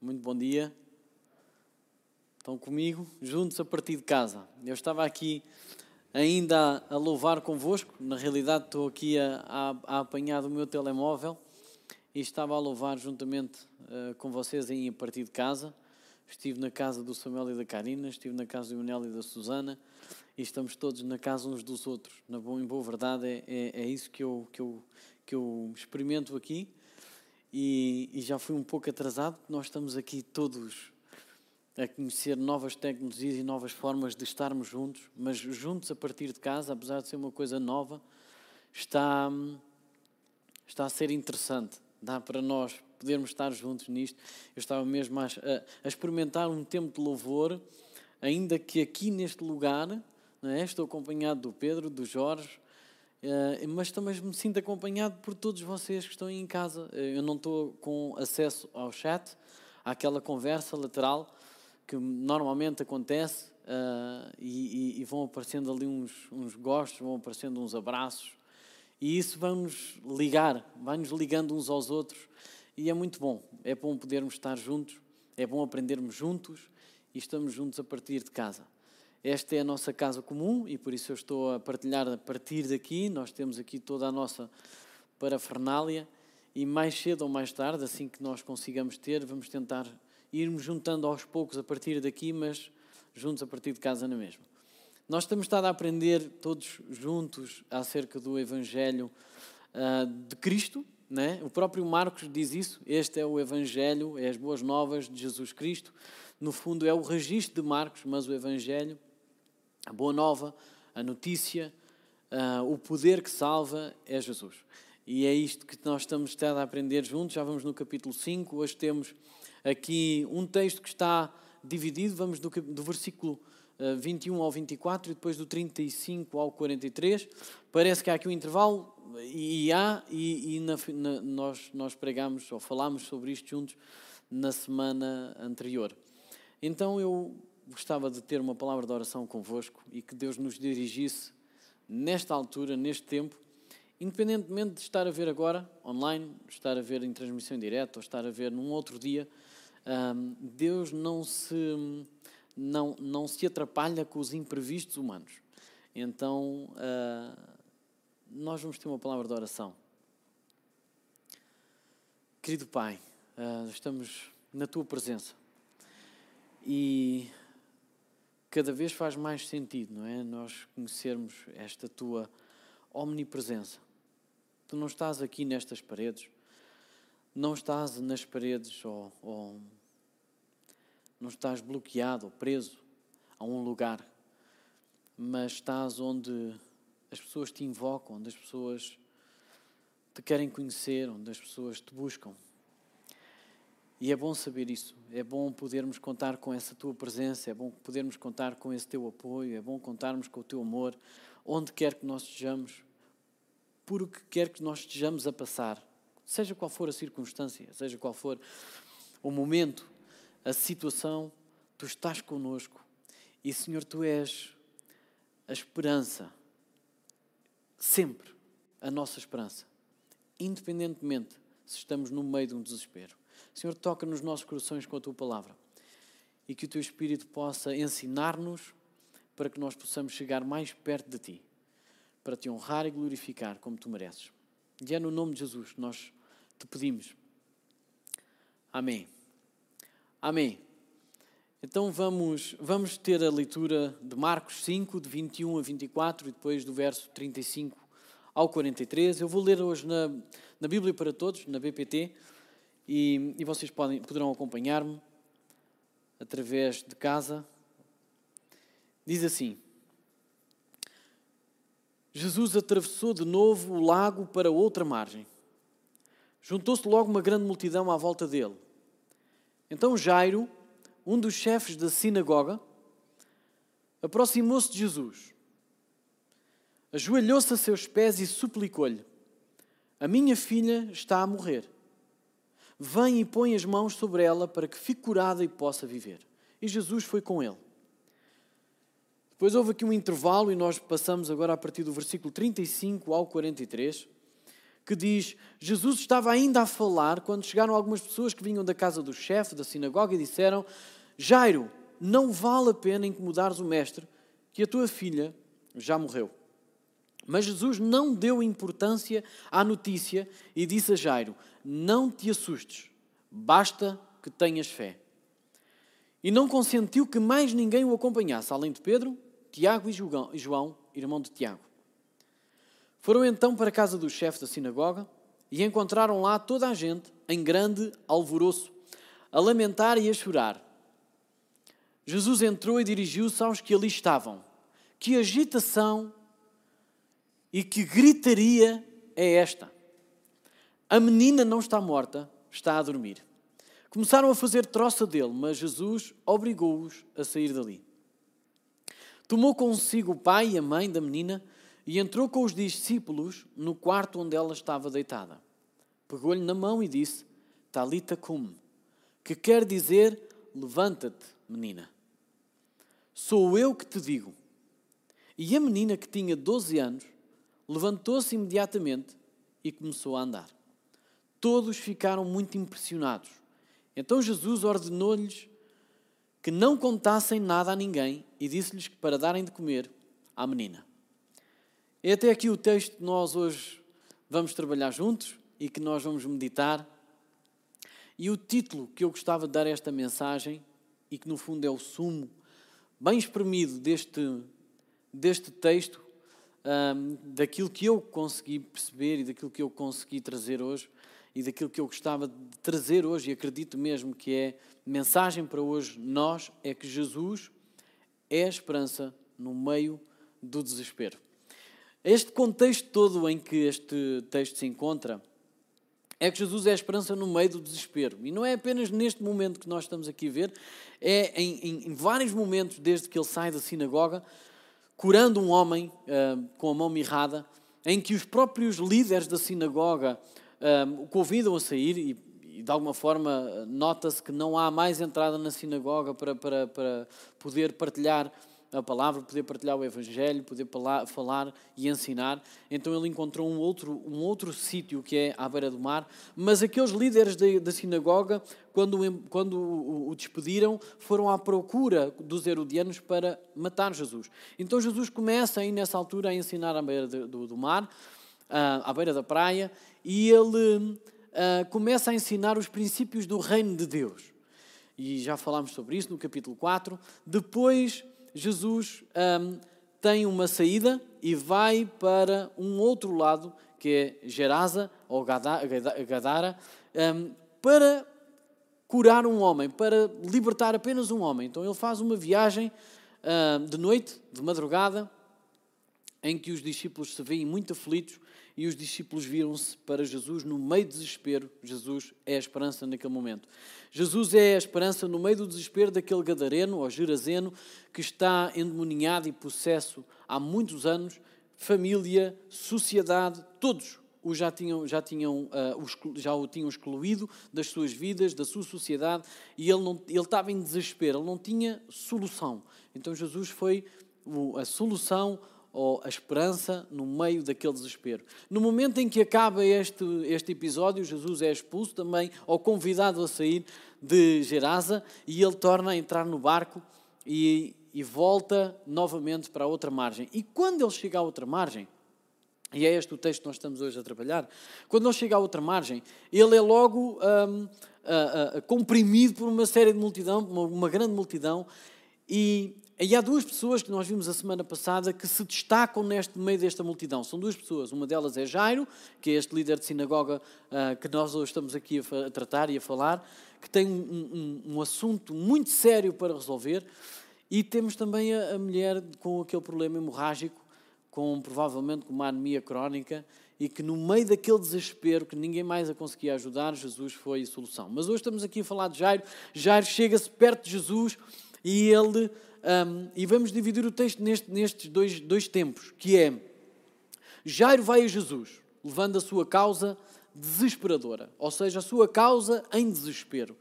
Muito bom dia. Estão comigo, juntos a partir de casa. Eu estava aqui ainda a, louvar convosco, na realidade estou aqui a, a, a apanhar do meu telemóvel e estava a louvar juntamente uh, com vocês aí a partir de casa. Estive na casa do Samuel e da Karina, estive na casa do Manel e da Susana e estamos todos na casa uns dos outros. Na boa, em boa verdade, é, é, é isso que eu, que, eu, que eu experimento aqui e, e já fui um pouco atrasado. Nós estamos aqui todos a conhecer novas tecnologias e novas formas de estarmos juntos, mas juntos a partir de casa, apesar de ser uma coisa nova, está, está a ser interessante. Dá para nós podermos estar juntos nisto. Eu estava mesmo a, a experimentar um tempo de louvor, ainda que aqui neste lugar, é? estou acompanhado do Pedro, do Jorge, Uh, mas também me sinto acompanhado por todos vocês que estão aí em casa. Uh, eu não estou com acesso ao chat, àquela conversa lateral que normalmente acontece uh, e, e, e, vão aparecendo ali uns, uns gostos, vão aparecendo uns abraços e isso vai-nos ligar, vai-nos ligando uns aos outros e é muito bom. É bom podermos estar juntos, é bom aprendermos juntos e estamos juntos a partir de casa. Esta é a nossa casa comum e por isso eu estou a partilhar a partir daqui. Nós temos aqui toda a nossa parafernália e mais cedo ou mais tarde, assim que nós consigamos ter, vamos tentar irmos juntando aos poucos a partir daqui, mas juntos a partir de casa na mesma. Nós temos estado a aprender todos juntos acerca do Evangelho uh, de Cristo. Né? O próprio Marcos diz isso. Este é o Evangelho, é as boas novas de Jesus Cristo. No fundo, é o registro de Marcos, mas o Evangelho a boa nova, a notícia, uh, o poder que salva é Jesus. E é isto que nós estamos a aprender juntos. Já vamos no capítulo 5. Hoje temos aqui um texto que está dividido. Vamos do, do versículo 21 ah, ao 24 e depois do 35 ao 43. Parece que há aqui um intervalo, e há, e, e na, na, nós, nós pregamos ou falámos sobre isto juntos na semana anterior. Então eu gostava de ter uma palavra de oração convosco e que Deus nos dirigisse nesta altura, neste tempo, independentemente de estar a ver agora online, estar a ver em transmissão direta ou estar a ver num outro dia, Deus não se, não, não se atrapalha com os imprevistos humanos. Então, ah, nós vamos ter uma palavra de oração. Querido Pai, ah, estamos na Tua presença e cada vez faz mais sentido, não é? Nós conhecermos esta tua omnipresença. Tu não estás aqui nestas paredes, não estás nas paredes ou, ou não estás bloqueado ou preso a um lugar, mas estás onde as pessoas te invocam, onde as pessoas te querem conhecer, onde as pessoas te buscam. E é bom saber isso, é bom podermos contar com essa tua presença, é bom podermos contar com esse teu apoio, é bom contarmos com o teu amor, onde quer que nós estejamos, por o que quer que nós estejamos a passar, seja qual for a circunstância, seja qual for o momento, a situação, tu estás conosco e, Senhor, tu és a esperança, sempre a nossa esperança, independentemente se estamos no meio de um desespero. Senhor, toca nos nossos corações com a tua palavra e que o teu Espírito possa ensinar-nos para que nós possamos chegar mais perto de ti, para te honrar e glorificar como tu mereces. E é no nome de Jesus que nós te pedimos. Amém. Amém. Então vamos, vamos ter a leitura de Marcos 5, de 21 a 24 e depois do verso 35 ao 43. Eu vou ler hoje na, na Bíblia para Todos, na BPT e, e vocês podem, poderão acompanhar-me através de casa. Diz assim: Jesus atravessou de novo o lago para outra margem. Juntou-se logo uma grande multidão à volta dele. Então Jairo, um dos chefes da sinagoga, aproximou-se de Jesus, ajoelhou-se a seus pés e suplicou-lhe: A minha filha está a morrer Vem e põe as mãos sobre ela para que fique curada e possa viver. E Jesus foi com ele. Depois houve aqui um intervalo e nós passamos agora a partir do versículo 35 ao 43, que diz: Jesus estava ainda a falar quando chegaram algumas pessoas que vinham da casa do chefe da sinagoga e disseram: Jairo, não vale a pena incomodares o mestre, que a tua filha já morreu. Mas Jesus não deu importância à notícia e disse a Jairo: Não te assustes, basta que tenhas fé. E não consentiu que mais ninguém o acompanhasse, além de Pedro, Tiago e João, irmão de Tiago. Foram então para a casa do chefe da sinagoga e encontraram lá toda a gente em grande alvoroço, a lamentar e a chorar. Jesus entrou e dirigiu-se aos que ali estavam. Que agitação e que gritaria é esta? A menina não está morta, está a dormir. Começaram a fazer troça dele, mas Jesus obrigou-os a sair dali. Tomou consigo o pai e a mãe da menina e entrou com os discípulos no quarto onde ela estava deitada. Pegou-lhe na mão e disse: Talita cum, que quer dizer: Levanta-te, menina. Sou eu que te digo. E a menina, que tinha 12 anos, levantou-se imediatamente e começou a andar. Todos ficaram muito impressionados. Então Jesus ordenou-lhes que não contassem nada a ninguém e disse-lhes que para darem de comer à menina. É até aqui o texto que nós hoje vamos trabalhar juntos e que nós vamos meditar. E o título que eu gostava de dar a esta mensagem, e que no fundo é o sumo bem espremido deste, deste texto, um, daquilo que eu consegui perceber e daquilo que eu consegui trazer hoje, e daquilo que eu gostava de trazer hoje, e acredito mesmo que é mensagem para hoje, nós, é que Jesus é a esperança no meio do desespero. Este contexto todo em que este texto se encontra é que Jesus é a esperança no meio do desespero. E não é apenas neste momento que nós estamos aqui a ver, é em, em, em vários momentos desde que ele sai da sinagoga, curando um homem uh, com a mão mirrada, em que os próprios líderes da sinagoga uh, o convidam a sair e, e de alguma forma nota-se que não há mais entrada na sinagoga para, para, para poder partilhar a palavra, poder partilhar o Evangelho, poder falar e ensinar. Então ele encontrou um outro, um outro sítio que é à beira do mar. Mas aqueles líderes da, da sinagoga, quando, quando o, o, despediram, foram à procura dos herodianos para matar Jesus. Então Jesus começa aí nessa altura a ensinar à beira do, do mar, à beira da praia, e ele começa a ensinar os princípios do reino de Deus. E já falámos sobre isso no capítulo 4. Depois Jesus um, tem uma saída e vai para um outro lado, que é Gerasa, ou Gadara, um, para curar um homem, para libertar apenas um homem. Então ele faz uma viagem um, de noite, de madrugada, em que os discípulos se veem muito aflitos e os discípulos viram-se para Jesus no meio do desespero. Jesus é a esperança naquele momento. Jesus é a esperança no meio do desespero daquele gadareno ou gerazeno que está endemoniado e possesso há muitos anos, família, sociedade, todos o já tinham, já, tinham, uh, já o tinham excluído das suas vidas, da sua sociedade, e ele, não, ele estava em desespero, ele não tinha solução. Então Jesus foi a solução ou a esperança no meio daquele desespero. No momento em que acaba este, este episódio, Jesus é expulso também, ou convidado a sair de Gerasa, e ele torna a entrar no barco e, e volta novamente para a outra margem. E quando ele chega à outra margem, e é este o texto que nós estamos hoje a trabalhar, quando ele chega à outra margem, ele é logo um, comprimido por uma série de multidão, uma, uma grande multidão, e e há duas pessoas que nós vimos a semana passada que se destacam neste meio desta multidão. São duas pessoas. Uma delas é Jairo, que é este líder de sinagoga uh, que nós hoje estamos aqui a, a, tratar e a falar, que tem um, um, um, assunto muito sério para resolver. E temos também a, a mulher com aquele problema hemorrágico, com provavelmente com uma anemia crónica, e que no meio daquele desespero que ninguém mais a conseguia ajudar, Jesus foi a solução. Mas hoje estamos aqui a falar de Jairo. Jairo chega-se perto de Jesus e ele um, e vamos dividir o texto neste, nestes dois, dois tempos, que é Jairo vai a Jesus, levando a sua causa desesperadora, ou seja, a sua causa em desespero.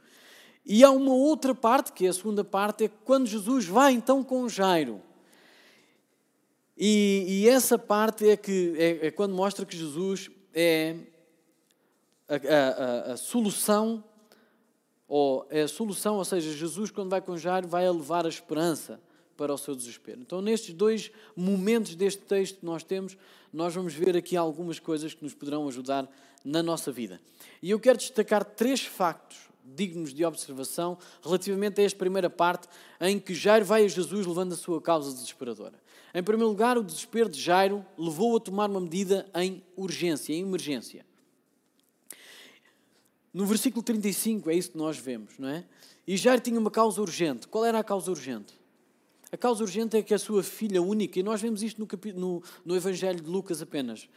E há uma outra parte, que é a segunda parte, é quando Jesus vai então com Jairo. E, e essa parte é, que, é, é quando mostra que Jesus é, a, a, a, solução, ou é a solução, ou seja, Jesus, quando vai Jairo, vai a levar a esperança para o seu desespero. Então, nestes dois momentos deste texto que nós temos, nós vamos ver aqui algumas coisas que nos poderão ajudar na nossa vida. E eu quero destacar três factos dignos de observação relativamente a esta primeira parte em que Jairo vai a Jesus levando a sua causa desesperadora. Em primeiro lugar, o desespero de Jairo levou a tomar uma medida em urgência, em emergência. No versículo 35 é isso que nós vemos, não é? E Jairo tinha uma causa urgente. Qual era a causa urgente? A causa urgente é que a sua filha única, e nós vemos isto no, no, no Evangelho de Lucas apenas,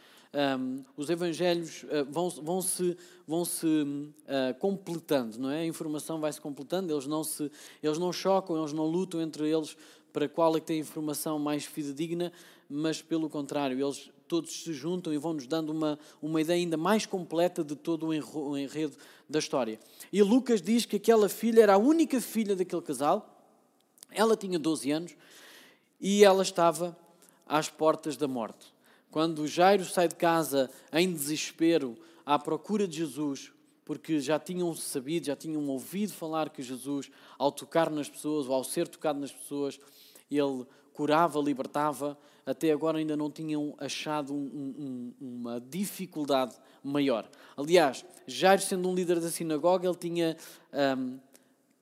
um, os evangelhos uh, vão, vão se, vão -se uh, completando, não é? A informação vai se completando, eles não, se, eles não chocam, eles não lutam entre eles para qual é que tem a informação mais fidedigna, mas pelo contrário, eles todos se juntam e vão nos dando uma, uma ideia ainda mais completa de todo o enredo da história. E Lucas diz que aquela filha era a única filha daquele casal, ela tinha 12 anos e ela estava às portas da morte. Quando Jairo sai de casa em desespero à procura de Jesus, porque já tinham sabido, já tinham ouvido falar que Jesus, ao tocar nas pessoas, ou ao ser tocado nas pessoas, ele curava, libertava, até agora ainda não tinham achado um, um, uma dificuldade maior. Aliás, Jairo, sendo um líder da sinagoga, ele tinha um,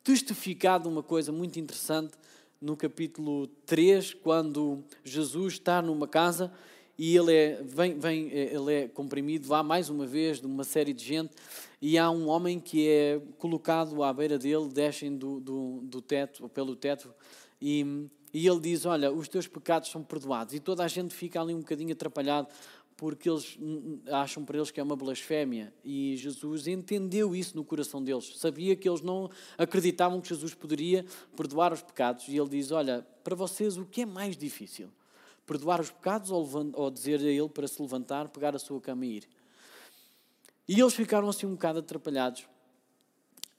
testificado uma coisa muito interessante no capítulo 3, quando Jesus está numa casa e ele é, vem, vem, ele é comprimido, vá mais uma vez de uma série de gente, e há um homem que é colocado à beira dele, descem do, do, do teto, pelo teto, e, e ele diz: Olha, os teus pecados são perdoados. E toda a gente fica ali um bocadinho atrapalhado, porque eles acham para eles que é uma blasfémia. E Jesus entendeu isso no coração deles. Sabia que eles não acreditavam que Jesus poderia perdoar os pecados. E ele diz: Olha, para vocês o que é mais difícil? perdoar os pecados ou, dizer a ele para se levantar, pegar a sua cama e ir. E eles ficaram assim um bocado atrapalhados.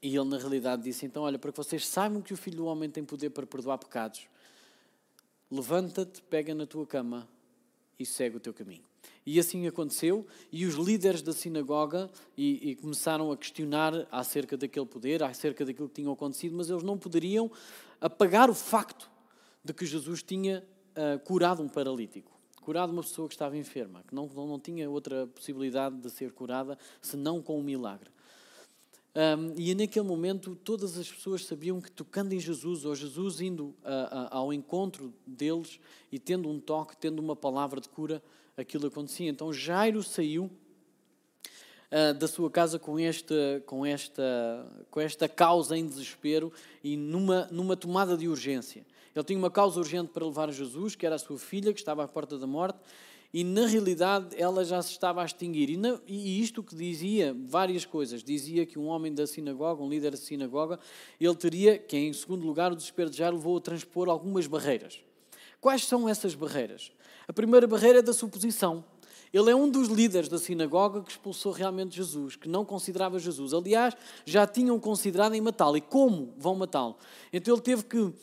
E ele, na realidade, disse: Então, olha, para que vocês saibam que o filho do homem tem poder para perdoar pecados, levanta-te, pega na tua cama e segue o teu caminho. E assim aconteceu, e os líderes da sinagoga e, e começaram a questionar acerca daquele poder, acerca daquilo que tinha acontecido, mas eles não poderiam apagar o facto de que Jesus tinha uh, curado um paralítico, curado uma pessoa que estava enferma, que não, não tinha outra possibilidade de ser curada senão com um milagre. Um, e naquele momento todas as pessoas sabiam que tocando em Jesus, ou Jesus indo uh, uh, ao encontro deles e tendo um toque, tendo uma palavra de cura, aquilo acontecia. Então Jairo saiu uh, da sua casa com esta, com, esta, com esta causa em desespero e numa, numa tomada de urgência. Ele tinha uma causa urgente para levar a Jesus, que era a sua filha, que estava à porta da morte, e na realidade ela já se estava a extinguir. E, na, e isto que dizia várias coisas. Dizia que um homem da sinagoga, um líder da sinagoga, ele teria, que em segundo lugar o desespero de levou a transpor algumas barreiras. Quais são essas barreiras? A primeira barreira é da suposição. Ele é um dos líderes da sinagoga que expulsou realmente Jesus, que não considerava Jesus. Aliás, já tinham considerado em matá-lo. E como vão matá-lo? Então ele teve que uh,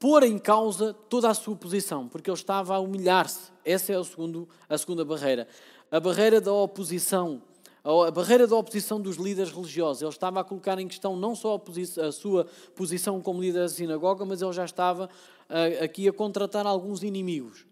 pôr em causa toda a sua posição, porque ele estava a humilhar-se. Essa é a, segundo, a segunda barreira. A barreira da oposição, a barreira da oposição dos líderes religiosos. Ele estava a colocar em questão não só a, a sua posição como líder da sinagoga, mas ele já estava uh, aqui a contratar alguns inimigos.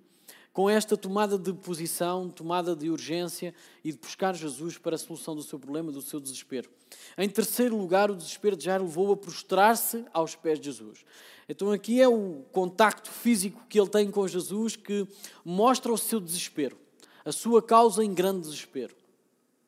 Com esta tomada de posição, tomada de urgência e de buscar Jesus para a solução do seu problema, do seu desespero. Em terceiro lugar, o desespero de Jairo levou a prostrar-se aos pés de Jesus. Então, aqui é o contacto físico que ele tem com Jesus que mostra o seu desespero, a sua causa em grande desespero.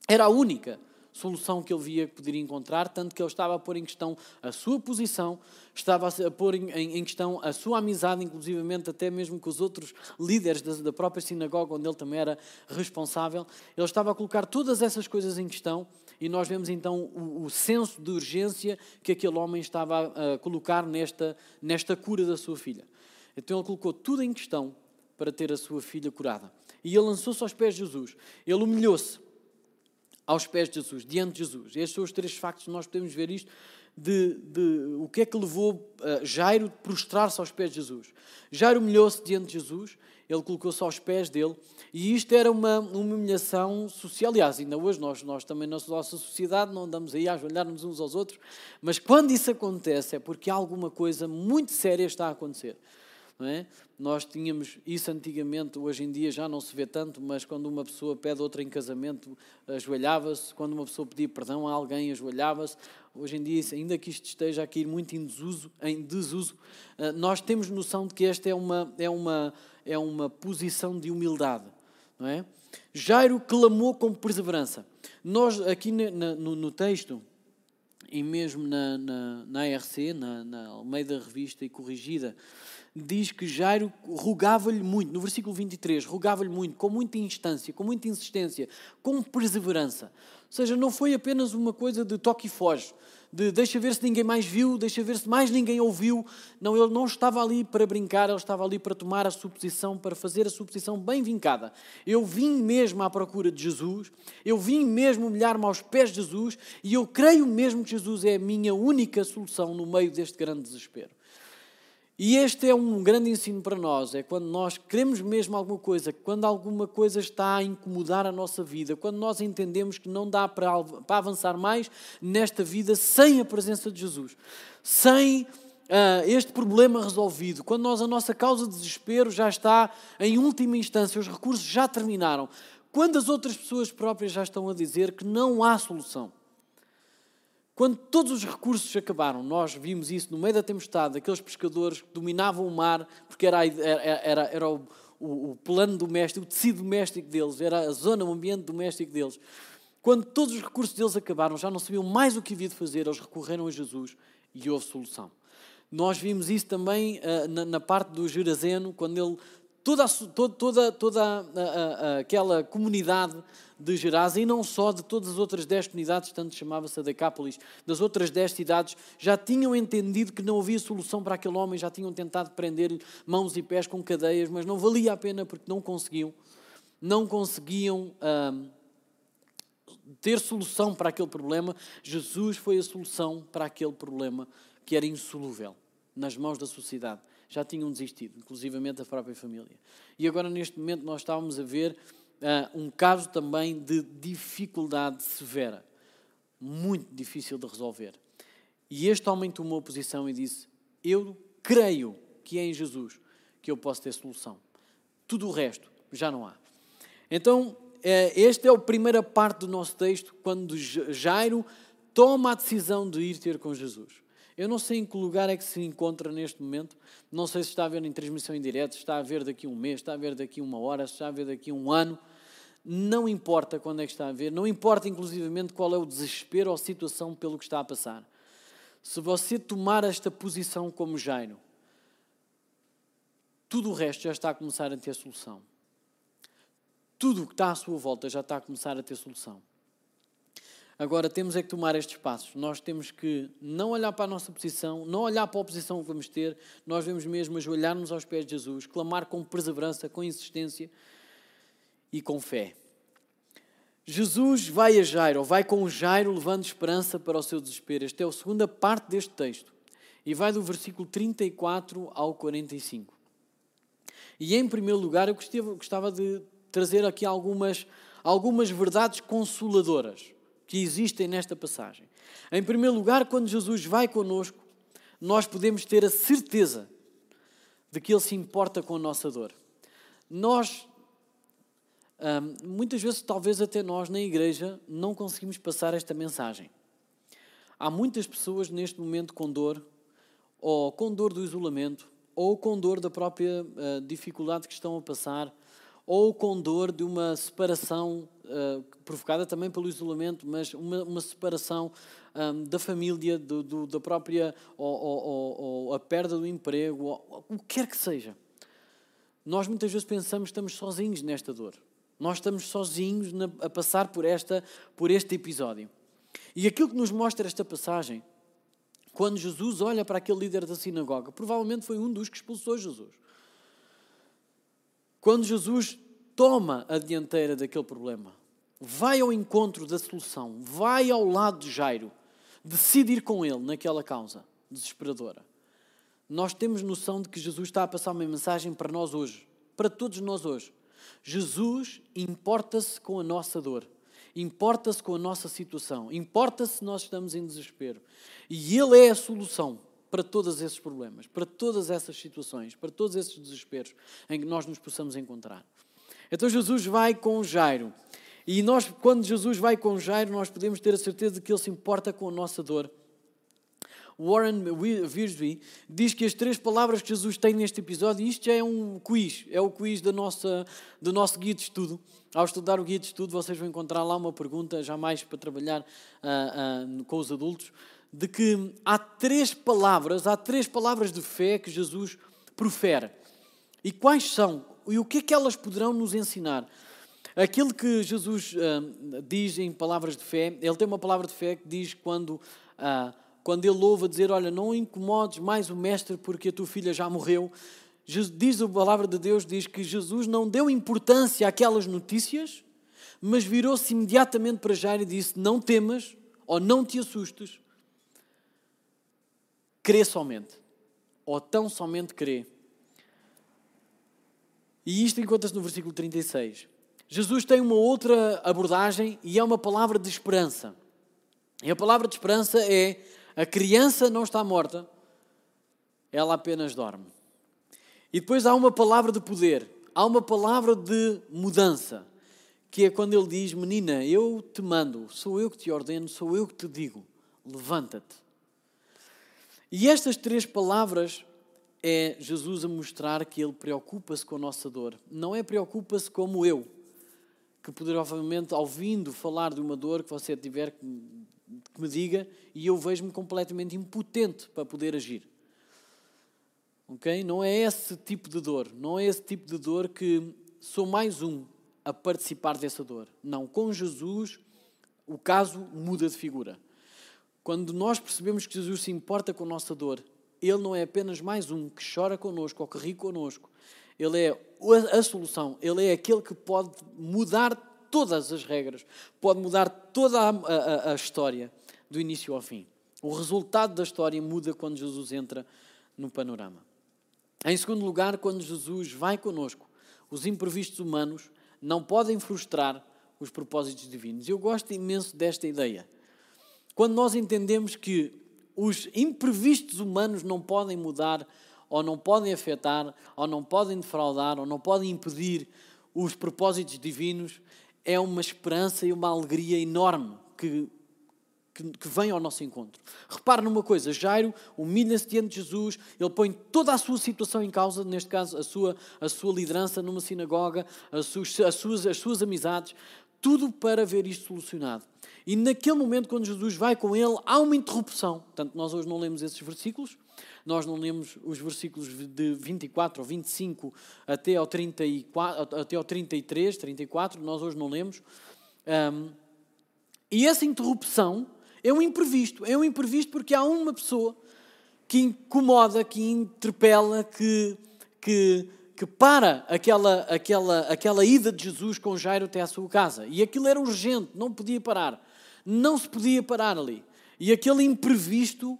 Era a única solução que ele via que poderia encontrar, tanto que ele estava a pôr em questão a sua posição, estava a pôr em, em questão a sua amizade, inclusivamente até mesmo com os outros líderes da, da própria sinagoga, onde ele também era responsável. Ele estava a colocar todas essas coisas em questão e nós vemos então o, o senso de urgência que aquele homem estava a, a colocar nesta, nesta cura da sua filha. Então ele colocou tudo em questão para ter a sua filha curada. E ele lançou-se aos pés de Jesus. Ele humilhou-se aos pés de Jesus, diante de Jesus. Estes são os três factos nós podemos ver isto de, de o que é que levou uh, Jairo a prostrar-se aos pés de Jesus. Jairo humilhou-se diante de Jesus, ele colocou-se aos pés dele, e isto era uma, uma humilhação social. Aliás, ainda hoje nós, nós também na nossa sociedade não andamos aí a ajoelhar-nos uns aos outros, mas quando isso acontece é porque alguma coisa muito séria está a acontecer. É? Nós tínhamos isso antigamente, hoje em dia já não se vê tanto, mas quando uma pessoa pede outra em casamento, ajoelhava-se. Quando uma pessoa pedia perdão a alguém, ajoelhava-se. Hoje em dia, ainda que isto esteja a cair muito em desuso, em desuso eh, nós temos noção de que esta é uma, é uma, é uma posição de humildade. Não é? Jairo clamou com perseverança. Nós, aqui no, no texto, e mesmo na, na, na ARC, na, na Almeida Revista e Corrigida, diz que Jairo rogava-lhe muito, no versículo 23, rogava-lhe muito, com muita instância, com muita insistência, com perseverança. Ou seja, não foi apenas uma coisa de toque e foge, de deixa ver se ninguém mais viu, deixa ver se mais ninguém ouviu. Não, ele não estava ali para brincar, ele estava ali para tomar a suposição, para fazer a suposição bem vincada. Eu vim mesmo à procura de Jesus, eu vim mesmo humilhar-me aos pés de Jesus e eu creio mesmo que Jesus é a minha única solução no meio deste grande desespero. E este é um grande ensino para nós, é quando nós queremos mesmo alguma coisa, quando alguma coisa está a incomodar a nossa vida, quando nós entendemos que não dá para, avançar mais nesta vida sem a presença de Jesus, sem uh, este problema resolvido, quando nós a nossa causa de desespero já está em última instância, os recursos já terminaram, quando as outras pessoas próprias já estão a dizer que não há solução. Quando todos os recursos acabaram, nós vimos isso no meio da tempestade, aqueles pescadores que dominavam o mar, porque era, era, era, era o, o, o, plano doméstico, o tecido doméstico deles, era a zona, o ambiente doméstico deles. Quando todos os recursos deles acabaram, já não sabiam mais o que havia de fazer, eles recorreram a Jesus e houve solução. Nós vimos isso também uh, na, na, parte do Gerazeno, quando ele toda, toda, toda, toda aquela comunidade de Gerasa e não só de todas as outras dez comunidades, tanto chamava-se a Decápolis, das outras dez cidades, já tinham entendido que não havia solução para aquele homem, já tinham tentado prender-lhe mãos e pés com cadeias, mas não valia a pena porque não conseguiam, não conseguiam ter solução para aquele problema. Jesus foi a solução para aquele problema que era insolúvel nas mãos da sociedade já tinham desistido, inclusivamente a própria família. E agora, neste momento, nós estávamos a ver uh, um caso também de dificuldade severa, muito difícil de resolver. E este homem tomou posição e disse: Eu creio que é em Jesus que eu posso ter solução. Tudo o resto já não há. Então, eh, esta é a primeira parte do nosso texto, quando Jairo toma a decisão de ir ter com Jesus. Eu não sei em que lugar é que se encontra neste momento. Não sei se está a ver em transmissão em direto, se está a ver daqui a um mês, se está a ver daqui uma hora, se está a ver daqui um ano. Não importa quando é que está a ver, não importa inclusivamente qual é o desespero ou situação pelo que está a passar. Se você tomar esta posição como Jairo, tudo o resto já está a começar a ter solução. Tudo o que está à sua volta já está a começar a ter solução. Agora temos é que tomar estes passos. Nós temos que não olhar para a nossa posição, não olhar para a oposição que vamos ter, nós vemos mesmo ajoelhar-nos aos pés de Jesus, clamar com perseverança, com insistência e com fé. Jesus vai a Jairo, ou vai com Jairo levando esperança para o seu desespero. Esta é a segunda parte deste texto. E vai do versículo 34 ao 45. E em primeiro lugar, eu gostava de trazer aqui algumas, algumas verdades consoladoras que existem nesta passagem. Em primeiro lugar, quando Jesus vai conosco, nós podemos ter a certeza de que Ele se importa com a nossa dor. Nós, muitas vezes, talvez até nós na igreja, não conseguimos passar esta mensagem. Há muitas pessoas neste momento com dor, ou com dor do isolamento, ou com dor da própria ah, dificuldade que estão a passar, ou com dor de uma separação uh, provocada também pelo isolamento, mas uma, uma separação um, da família, do, do, da própria, ou, ou, ou, a perda do emprego, ou, o que quer que seja. Nós muitas vezes pensamos que estamos sozinhos nesta dor. Nós estamos sozinhos na, a passar por, esta, por este episódio. E aquilo que nos mostra esta passagem, quando Jesus olha para aquele líder da sinagoga, provavelmente foi um dos que expulsou Jesus. Quando Jesus toma a dianteira daquele problema, vai ao encontro da solução, vai ao lado de Jairo, decide ir com Ele naquela causa desesperadora, nós temos noção de que Jesus está a passar uma mensagem para nós hoje, para todos nós hoje. Jesus importa-se com a nossa dor, importa-se com a nossa situação, importa-se se nós estamos em desespero. E Ele é a solução para todos esses problemas, para todas essas situações, para todos esses desesperos em que nós nos possamos encontrar. Então Jesus vai com Jairo. E nós, quando Jesus vai com Jairo, nós podemos ter a certeza de que Ele se importa com a nossa dor. Warren Wiersbe diz que as três palavras que Jesus tem neste episódio, e isto já é um quiz, é o quiz da nossa, do nosso guia de estudo. Ao estudar o guia de estudo, vocês vão encontrar lá uma pergunta, jamais para trabalhar uh, uh, com os adultos, de que há três palavras, há três palavras de fé que Jesus profere. E quais são? E o que é que elas poderão nos ensinar? Aquilo que Jesus uh, diz em palavras de fé, ele tem uma palavra de fé que diz quando, uh, quando ele louva, dizer: Olha, não incomodes mais o Mestre porque a tua filha já morreu. Diz a palavra de Deus diz que Jesus não deu importância àquelas notícias, mas virou-se imediatamente para Jairo e disse: Não temas ou não te assustes, crê somente, ou tão somente crê. E isto encontra-se no versículo 36. Jesus tem uma outra abordagem e é uma palavra de esperança. E a palavra de esperança é: a criança não está morta, ela apenas dorme. E depois há uma palavra de poder, há uma palavra de mudança, que é quando ele diz: Menina, eu te mando, sou eu que te ordeno, sou eu que te digo, levanta-te. E estas três palavras é Jesus a mostrar que ele preocupa-se com a nossa dor. Não é preocupa-se como eu que provavelmente, ouvindo falar de uma dor que você tiver que me diga, e eu vejo-me completamente impotente para poder agir. Ok? Não é esse tipo de dor, não é esse tipo de dor que sou mais um a participar dessa dor. Não, com Jesus o caso muda de figura. Quando nós percebemos que Jesus se importa com a nossa dor, Ele não é apenas mais um que chora connosco ou que ri connosco, ele é a solução, Ele é aquele que pode mudar todas as regras, pode mudar toda a, a, a história, do início ao fim. O resultado da história muda quando Jesus entra no panorama. Em segundo lugar, quando Jesus vai conosco, os imprevistos humanos não podem frustrar os propósitos divinos. Eu gosto imenso desta ideia. Quando nós entendemos que os imprevistos humanos não podem mudar ou não podem afetar, ou não podem defraudar, ou não podem impedir os propósitos divinos, é uma esperança e uma alegria enorme que, que, que vem ao nosso encontro. Repare numa coisa: Jairo humilha-se diante de Jesus, ele põe toda a sua situação em causa, neste caso, a sua, a sua liderança numa sinagoga, as suas, as suas, as suas amizades, tudo para ver isto solucionado. E naquele momento, quando Jesus vai com ele, há uma interrupção. Portanto, nós hoje não lemos esses versículos, nós não lemos os versículos de 24 ou 25 até ao, 34, até ao 33, 34, nós hoje não lemos. Um, e essa interrupção é um imprevisto. É um imprevisto porque há uma pessoa que incomoda, que interpela, que, que, que para aquela, aquela, aquela ida de Jesus com Jairo até à sua casa. E aquilo era urgente, não podia parar. Não se podia parar ali. E aquele imprevisto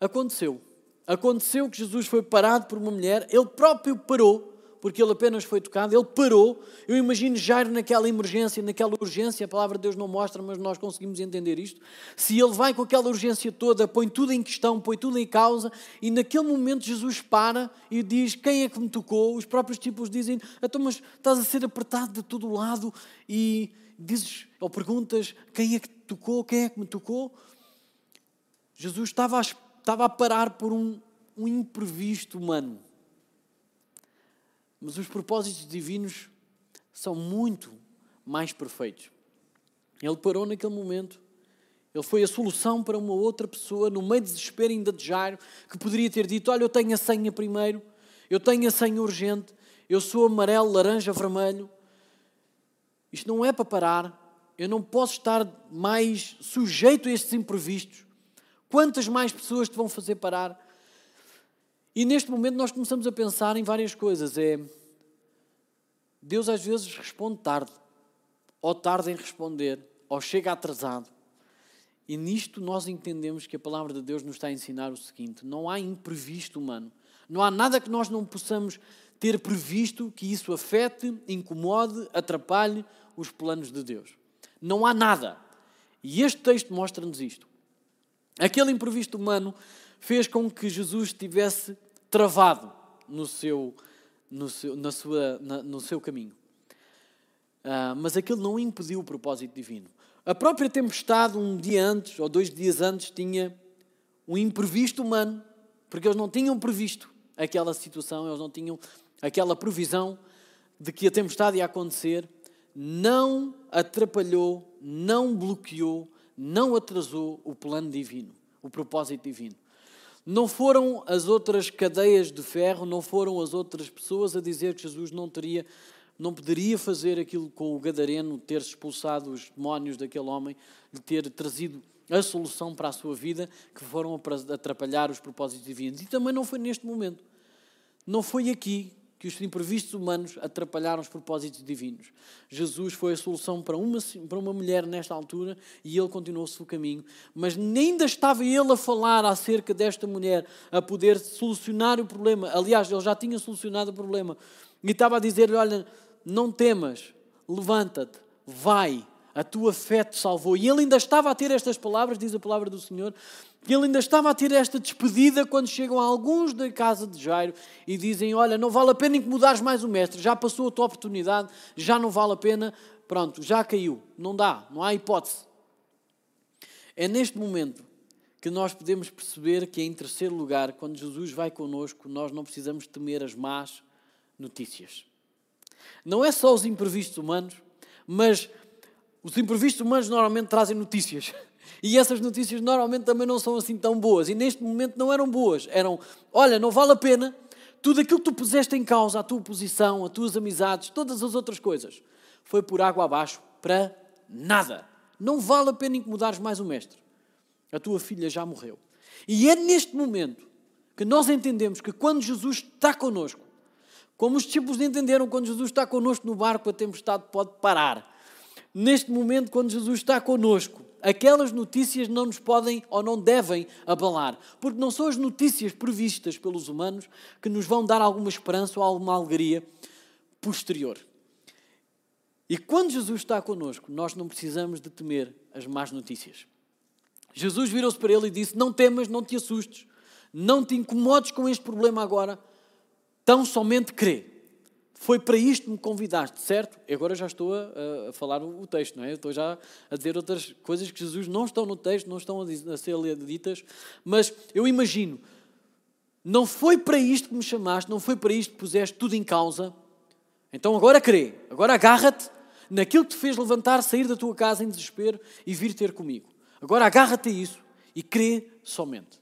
aconteceu. Aconteceu que Jesus foi parado por uma mulher, ele próprio parou, porque ele apenas foi tocado, ele parou. Eu imagino Jairo naquela emergência, naquela urgência, a palavra de Deus não mostra, mas nós conseguimos entender isto. Se ele vai com aquela urgência toda, põe tudo em questão, põe tudo em causa, e naquele momento Jesus para e diz: Quem é que me tocou? Os próprios tipos dizem: Então, mas estás a ser apertado de todo lado, e dizes, ou perguntas: Quem é que te tocou? Quem é que me tocou? Jesus estava a estava a parar por um, um imprevisto humano. Mas os propósitos divinos são muito mais perfeitos. Ele parou naquele momento. Ele foi a solução para uma outra pessoa, no meio de desespero ainda de Jairo, que poderia ter dito: Olha, eu tenho a senha primeiro, eu tenho a senha urgente, eu sou amarelo, laranja, vermelho. Isto não é para parar. Eu não posso estar mais sujeito a estes imprevistos. Quantas mais pessoas te vão fazer parar? E neste momento nós começamos a pensar em várias coisas. É Deus às vezes responde tarde, ou tarde em responder, ou chega atrasado. E nisto nós entendemos que a palavra de Deus nos está a ensinar o seguinte: não há imprevisto humano. Não há nada que nós não possamos ter previsto que isso afete, incomode, atrapalhe os planos de Deus. Não há nada. E este texto mostra-nos isto. Aquele imprevisto humano fez com que Jesus estivesse travado no seu, no seu, na sua, na, no seu caminho. Uh, mas aquilo não impediu o propósito divino. A própria tempestade, um dia antes, ou dois dias antes, tinha um imprevisto humano, porque eles não tinham previsto aquela situação, eles não tinham aquela provisão de que a tempestade ia acontecer, não atrapalhou, não bloqueou, não atrasou o plano divino, o propósito divino. Não foram as outras cadeias de ferro, não foram as outras pessoas a dizer que Jesus não teria, não poderia fazer aquilo com o gadareno, ter expulsado os demónios daquele homem, de ter trazido a solução para a sua vida, que foram atrapalhar os propósitos divinos. E também não foi neste momento. Não foi aqui que os imprevistos humanos atrapalharam os propósitos divinos. Jesus foi a solução para uma, para uma mulher nesta altura e ele continuou o seu caminho. Mas ainda estava ele a falar acerca desta mulher, a poder solucionar o problema. Aliás, ele já tinha solucionado o problema. E estava a dizer-lhe: Olha, não temas, levanta-te, vai, a tua fé te salvou. E ele ainda estava a ter estas palavras, diz a palavra do Senhor, ele ainda estava a ter esta despedida quando chegam alguns da casa de Jairo e dizem: Olha, não vale a pena incomodares mais o mestre, já passou a tua oportunidade, já não vale a pena, pronto, já caiu, não dá, não há hipótese. É neste momento que nós podemos perceber que, em terceiro lugar, quando Jesus vai conosco, nós não precisamos temer as más notícias. Não é só os imprevistos humanos, mas os imprevistos humanos normalmente trazem notícias. E essas notícias normalmente também não são assim tão boas. E neste momento não eram boas. Eram, olha, não vale a pena tudo aquilo que tu puseste em causa, a tua posição, as tuas amizades, todas as outras coisas, foi por água abaixo para nada. Não vale a pena incomodares mais o mestre. A tua filha já morreu. E é neste momento que nós entendemos que quando Jesus está connosco, como os discípulos entenderam quando Jesus está connosco no barco, a tempestade pode parar. Neste momento, quando Jesus está connosco, aquelas notícias não nos podem ou não devem abalar, porque não são as notícias previstas pelos humanos que nos vão dar alguma esperança ou alguma alegria posterior. E quando Jesus está connosco, nós não precisamos de temer as más notícias. Jesus virou-se para ele e disse: Não temas, não te assustes, não te incomodes com este problema agora, tão somente crê. Foi para isto que me convidaste, certo? E agora já estou a, a, falar o texto, não é? Estou já a dizer outras coisas que Jesus não estão no texto, não estão a, a ser ditas, mas eu imagino, não foi para isto que me chamaste, não foi para isto que puseste tudo em causa, então agora crê, agora agarra-te naquilo que te fez levantar, sair da tua casa em desespero e vir ter comigo. Agora agarra-te a isso e crê somente.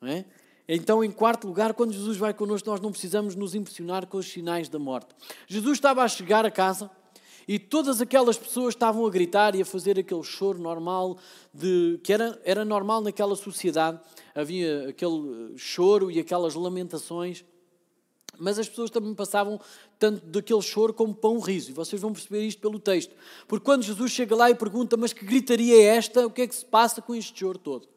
Não é? Então, em quarto lugar, quando Jesus vai connosco, nós não precisamos nos impressionar com os sinais da morte. Jesus estava a chegar a casa e todas aquelas pessoas estavam a gritar e a fazer aquele choro normal de que era, era normal naquela sociedade. Havia aquele choro e aquelas lamentações. Mas as pessoas também passavam tanto daquele choro como pão riso. E vocês vão perceber isto pelo texto. Porque quando Jesus chega lá e pergunta, mas que gritaria é esta? O que é que se passa com este choro todo?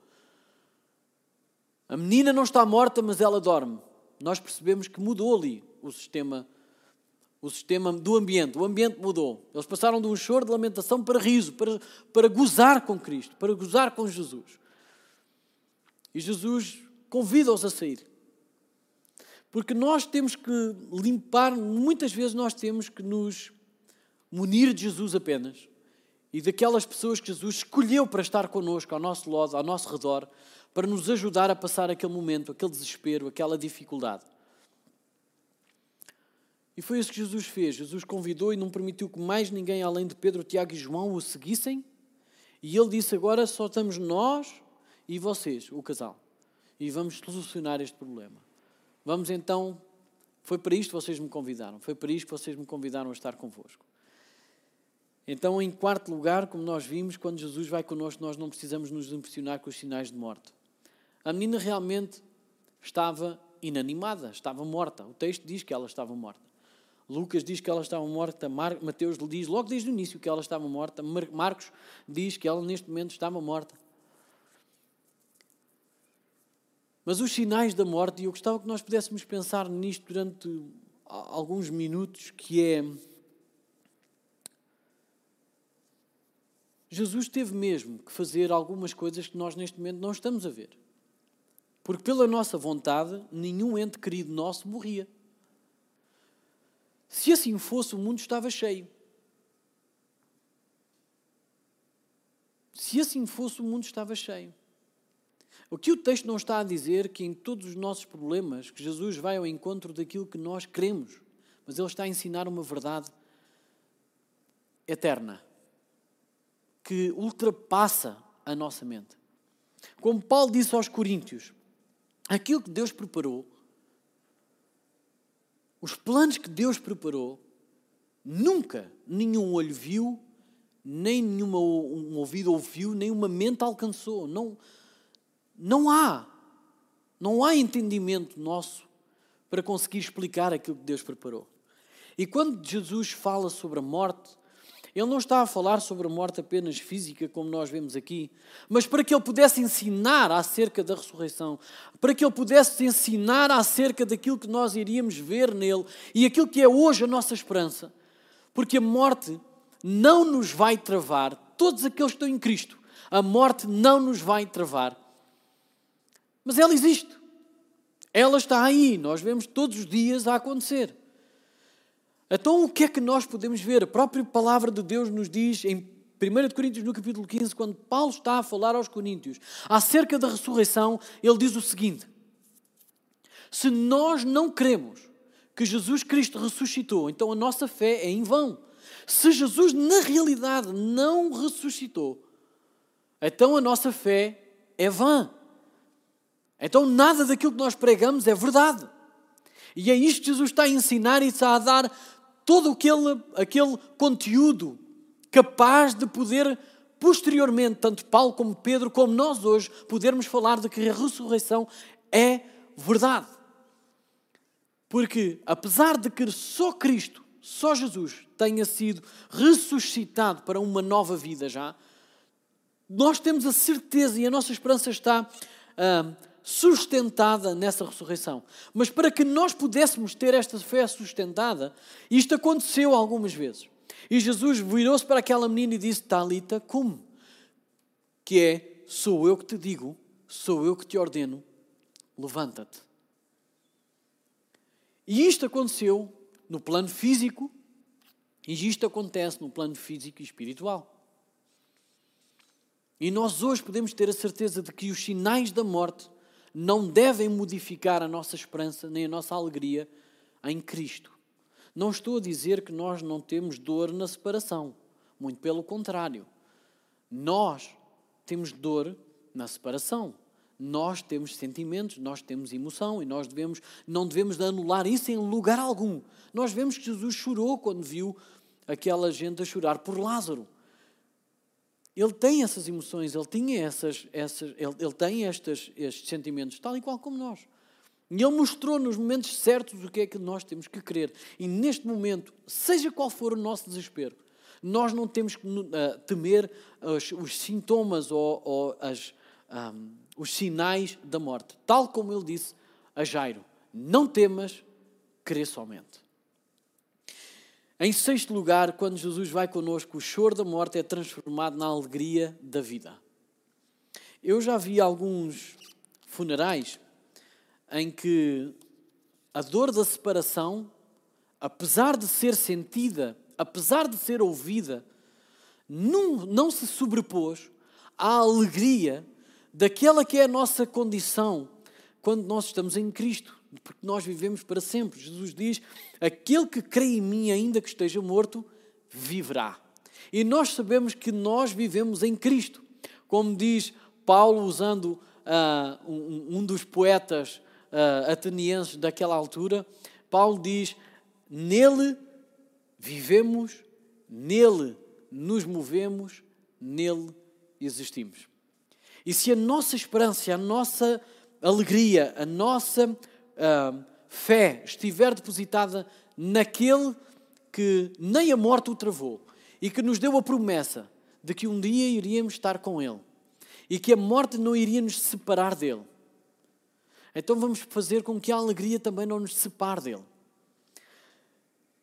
A menina não está morta, mas ela dorme. Nós percebemos que mudou ali o sistema, o sistema do ambiente. O ambiente mudou. Eles passaram de um choro de lamentação para riso, para, para gozar com Cristo, para gozar com Jesus. E Jesus convida-os a sair. Porque nós temos que limpar, muitas vezes nós temos que nos munir de Jesus apenas e daquelas pessoas que Jesus escolheu para estar connosco, ao nosso lado, ao nosso redor, para nos ajudar a passar aquele momento, aquele desespero, aquela dificuldade. E foi isso que Jesus fez. Jesus convidou e não permitiu que mais ninguém, além de Pedro, Tiago e João, o seguissem. E ele disse: Agora só estamos nós e vocês, o casal. E vamos solucionar este problema. Vamos então. Foi para isto que vocês me convidaram. Foi para isto que vocês me convidaram a estar convosco. Então, em quarto lugar, como nós vimos, quando Jesus vai connosco, nós não precisamos nos impressionar com os sinais de morte. A menina realmente estava inanimada, estava morta. O texto diz que ela estava morta. Lucas diz que ela estava morta, Mar Mateus diz logo desde o início que ela estava morta, Mar Marcos diz que ela neste momento estava morta. Mas os sinais da morte, e eu gostava que nós pudéssemos pensar nisto durante alguns minutos, que é Jesus teve mesmo que fazer algumas coisas que nós neste momento não estamos a ver. Porque pela nossa vontade, nenhum ente querido nosso morria. Se assim fosse, o mundo estava cheio. Se assim fosse, o mundo estava cheio. O que o texto não está a dizer que em todos os nossos problemas, que Jesus vai ao encontro daquilo que nós queremos, mas ele está a ensinar uma verdade eterna, que ultrapassa a nossa mente. Como Paulo disse aos Coríntios, aquilo que Deus preparou, os planos que Deus preparou, nunca nenhum olho viu, nem nenhuma um ouvido ouviu, nem uma mente alcançou. Não, não há, não há entendimento nosso para conseguir explicar aquilo que Deus preparou. E quando Jesus fala sobre a morte, ele não está a falar sobre a morte apenas física, como nós vemos aqui, mas para que ele pudesse ensinar acerca da ressurreição, para que ele pudesse ensinar acerca daquilo que nós iríamos ver nele e aquilo que é hoje a nossa esperança. Porque a morte não nos vai travar, todos aqueles que estão em Cristo, a morte não nos vai travar. Mas ela existe. Ela está aí, nós vemos todos os dias a acontecer. Então, o que é que nós podemos ver? A própria palavra de Deus nos diz em 1 Coríntios, no capítulo 15, quando Paulo está a falar aos Coríntios acerca da ressurreição, ele diz o seguinte: Se nós não cremos que Jesus Cristo ressuscitou, então a nossa fé é em vão. Se Jesus na realidade não ressuscitou, então a nossa fé é vã. Então nada daquilo que nós pregamos é verdade. E é isto que Jesus está a ensinar e está a dar todo aquele, aquele conteúdo capaz de poder, posteriormente, tanto Paulo como Pedro, como nós hoje, podermos falar de que a ressurreição é verdade. Porque, apesar de que só Cristo, só Jesus, tenha sido ressuscitado para uma nova vida já, nós temos a certeza e a nossa esperança está ah, sustentada nessa ressurreição. Mas para que nós pudéssemos ter esta fé sustentada, isto aconteceu algumas vezes. E Jesus virou-se para aquela menina e disse: Talita, como? Que é: Sou eu que te digo, sou eu que te ordeno, levanta-te. E isto aconteceu no plano físico, e isto acontece no plano físico e espiritual. E nós hoje podemos ter a certeza de que os sinais da morte não devem modificar a nossa esperança nem a nossa alegria em Cristo. Não estou a dizer que nós não temos dor na separação, muito pelo contrário. Nós temos dor na separação. Nós temos sentimentos, nós temos emoção e nós devemos, não devemos anular isso em lugar algum. Nós vemos que Jesus chorou quando viu aquela gente a chorar por Lázaro. Ele tem essas emoções, ele tinha essas, essas ele, ele tem estes, estes sentimentos, tal e qual como nós. E ele mostrou nos momentos certos o que é que nós temos que querer. E neste momento, seja qual for o nosso desespero, nós não temos que uh, temer os, os, sintomas ou, ou as, um, os sinais da morte. Tal como ele disse a Jairo: Não temas, crê somente. Em sexto lugar, quando Jesus vai conosco, o choro da morte é transformado na alegria da vida. Eu já vi alguns funerais em que a dor da separação, apesar de ser sentida, apesar de ser ouvida, não, não se sobrepôs à alegria daquela que é a nossa condição quando nós estamos em Cristo porque nós vivemos para sempre. Jesus diz: aquele que crê em mim, ainda que esteja morto, viverá. E nós sabemos que nós vivemos em Cristo. Como diz Paulo, usando uh, um, um, dos poetas uh, atenienses daquela altura, Paulo diz: Nele vivemos, nele nos movemos, nele existimos. E se a nossa esperança, a nossa alegria, a nossa uh, fé estiver depositada naquele que nem a morte o travou e que nos deu a promessa de que um dia iríamos estar com Ele e que a morte não iria nos separar dele. Então vamos fazer com que a alegria também não nos separe dele.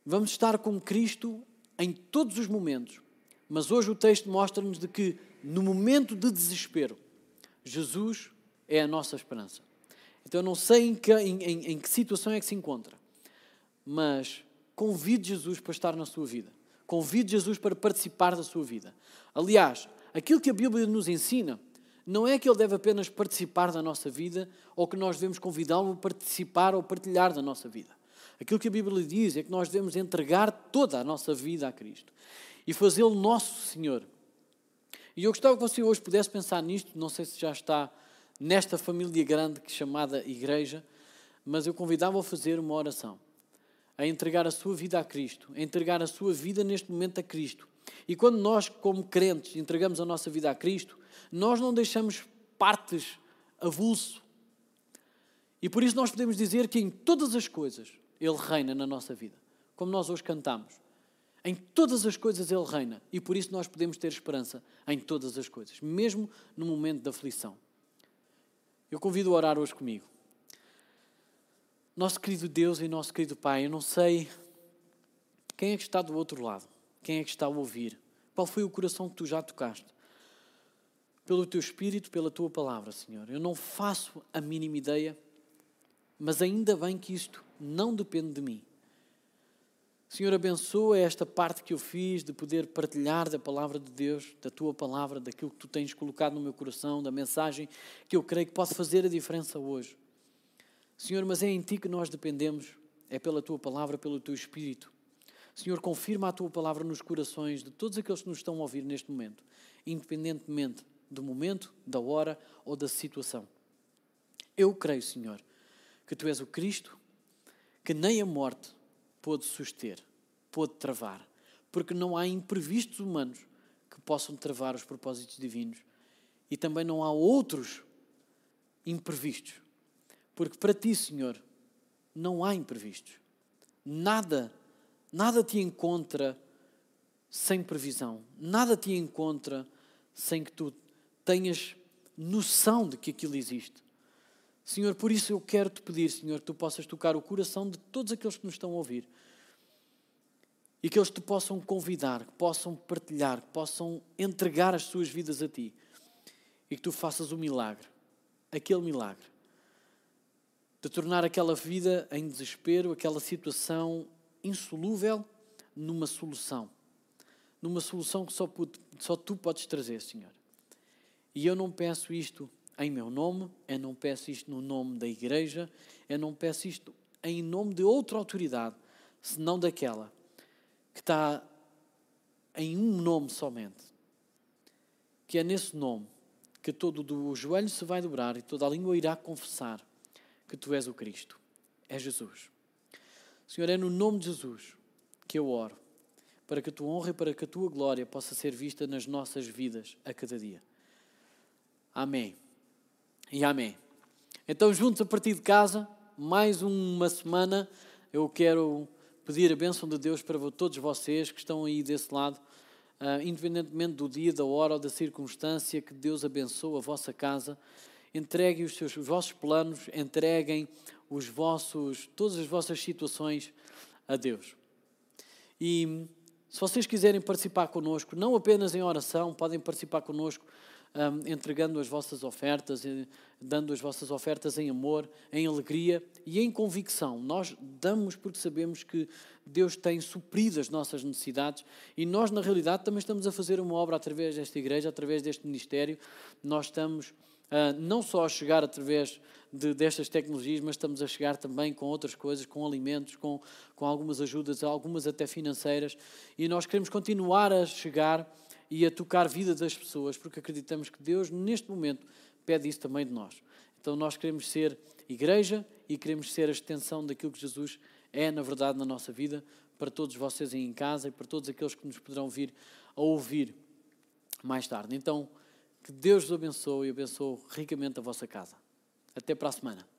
Vamos estar com Cristo em todos os momentos. Mas hoje o texto mostra-nos de que no momento de desespero, Jesus é a nossa esperança. Então eu não sei em que, em, em, em que situação é que se encontra, mas convide Jesus para estar na sua vida. Convide Jesus para participar da sua vida. Aliás, aquilo que a Bíblia nos ensina não é que ele deve apenas participar da nossa vida ou que nós devemos convidá-lo a participar ou partilhar da nossa vida. Aquilo que a Bíblia diz é que nós devemos entregar toda a nossa vida a Cristo e fazê-lo nosso Senhor. E eu gostava que você hoje pudesse pensar nisto, não sei se já está nesta família grande que chamada Igreja, mas eu convidava a fazer uma oração, a entregar a sua vida a Cristo, a entregar a sua vida neste momento a Cristo. E quando nós, como crentes, entregamos a nossa vida a Cristo, nós não deixamos partes avulso. E por isso nós podemos dizer que em todas as coisas Ele reina na nossa vida, como nós hoje cantamos. Em todas as coisas Ele reina e por isso nós podemos ter esperança em todas as coisas, mesmo no momento da aflição. Eu convido a orar hoje comigo. Nosso querido Deus e nosso querido Pai, eu não sei quem é que está do outro lado, quem é que está a ouvir, qual foi o coração que tu já tocaste. Pelo teu Espírito, pela tua palavra, Senhor. Eu não faço a mínima ideia, mas ainda bem que isto não depende de mim Senhor, abençoa esta parte que eu fiz de poder partilhar da palavra de Deus, da tua palavra, daquilo que tu tens colocado no meu coração, da mensagem que eu creio que pode fazer a diferença hoje. Senhor, mas é em ti que nós dependemos, é pela tua palavra, pelo teu espírito. Senhor, confirma a tua palavra nos corações de todos aqueles que nos estão a ouvir neste momento, independentemente do momento, da hora ou da situação. Eu creio, Senhor, que tu és o Cristo, que nem a morte pôde suster, pôde travar, porque não há imprevistos humanos que possam travar os propósitos divinos e também não há outros imprevistos, porque para ti, Senhor, não há imprevistos. Nada, nada te encontra sem previsão, nada te encontra sem que tu tenhas noção de que aquilo existe. Senhor, por isso eu quero te pedir, Senhor, que tu possas tocar o coração de todos aqueles que nos estão a ouvir e que eles te possam convidar, que possam partilhar, que possam entregar as suas vidas a ti e que tu faças o milagre, aquele milagre, de tornar aquela vida em desespero, aquela situação insolúvel, numa solução. Numa solução que só, só tu podes trazer, Senhor. E eu não peço isto em meu nome, eu não peço isto no nome da igreja, eu não peço isto em nome de outra autoridade, senão daquela que está em um nome somente. Que é nesse nome que todo o joelho se vai dobrar e toda a língua irá confessar que tu és o Cristo. É Jesus. Senhor, é no nome de Jesus que eu oro, para que a tua honra e para que a tua glória possa ser vista nas nossas vidas a cada dia. Amém e amém. Então, juntos a partir de casa, mais uma semana, eu quero pedir a bênção de Deus para todos vocês que estão aí desse lado, uh, independentemente do dia, da hora ou da circunstância, que Deus abençoe a vossa casa. Entreguem os, seus, os vossos planos, entreguem os vossos, todas as vossas situações a Deus. E se vocês quiserem participar connosco, não apenas em oração, podem participar connosco um, entregando as vossas ofertas, dando as vossas ofertas em amor, em alegria e em convicção. Nós damos porque sabemos que Deus tem suprido as nossas necessidades e nós, na realidade, também estamos a fazer uma obra através desta igreja, através deste ministério. Nós estamos Uh, não só a chegar através de, destas tecnologias, mas estamos a chegar também com outras coisas, com alimentos, com, com algumas ajudas, algumas até financeiras, e nós queremos continuar a chegar e a tocar a vida das pessoas, porque acreditamos que Deus, neste momento, pede isso também de nós. Então nós queremos ser igreja e queremos ser a extensão daquilo que Jesus é, na verdade, na nossa vida, para todos vocês aí em casa e para todos aqueles que nos poderão vir a ouvir mais tarde. Então, que Deus vos abençoe e abençoe ricamente a vossa casa. Até para a semana.